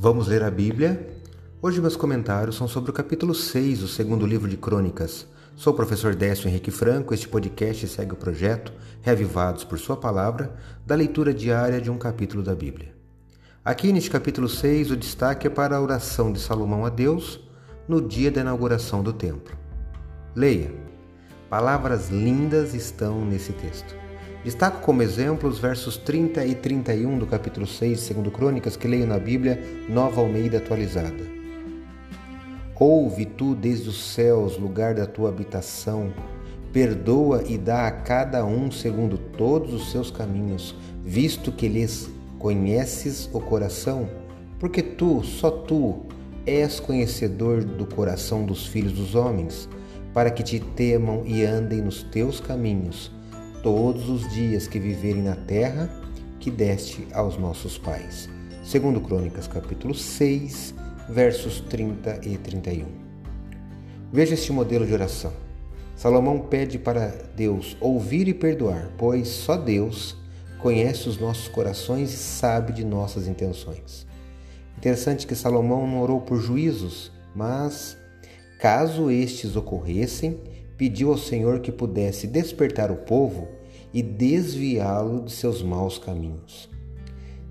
Vamos ler a Bíblia? Hoje meus comentários são sobre o capítulo 6 do segundo livro de Crônicas. Sou o professor Décio Henrique Franco. Este podcast segue o projeto Reavivados por Sua Palavra, da leitura diária de um capítulo da Bíblia. Aqui neste capítulo 6, o destaque é para a oração de Salomão a Deus no dia da inauguração do templo. Leia. Palavras lindas estão nesse texto. Destaco como exemplo os versos 30 e 31 do capítulo 6 segundo Crônicas que leio na Bíblia Nova Almeida atualizada. Ouve tu desde os céus, lugar da tua habitação, perdoa e dá a cada um segundo todos os seus caminhos, visto que lhes conheces o coração, porque tu, só tu, és conhecedor do coração dos filhos dos homens, para que te temam e andem nos teus caminhos todos os dias que viverem na terra que deste aos nossos pais. Segundo Crônicas, capítulo 6, versos 30 e 31. Veja este modelo de oração. Salomão pede para Deus ouvir e perdoar, pois só Deus conhece os nossos corações e sabe de nossas intenções. Interessante que Salomão não orou por juízos, mas caso estes ocorressem, pediu ao Senhor que pudesse despertar o povo e desviá-lo de seus maus caminhos.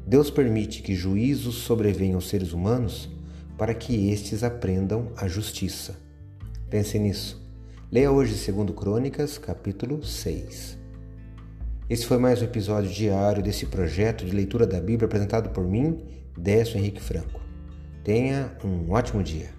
Deus permite que juízos sobrevenham aos seres humanos para que estes aprendam a justiça. Pense nisso. Leia hoje 2 Crônicas, capítulo 6. Esse foi mais um episódio diário desse projeto de leitura da Bíblia apresentado por mim, Décio Henrique Franco. Tenha um ótimo dia.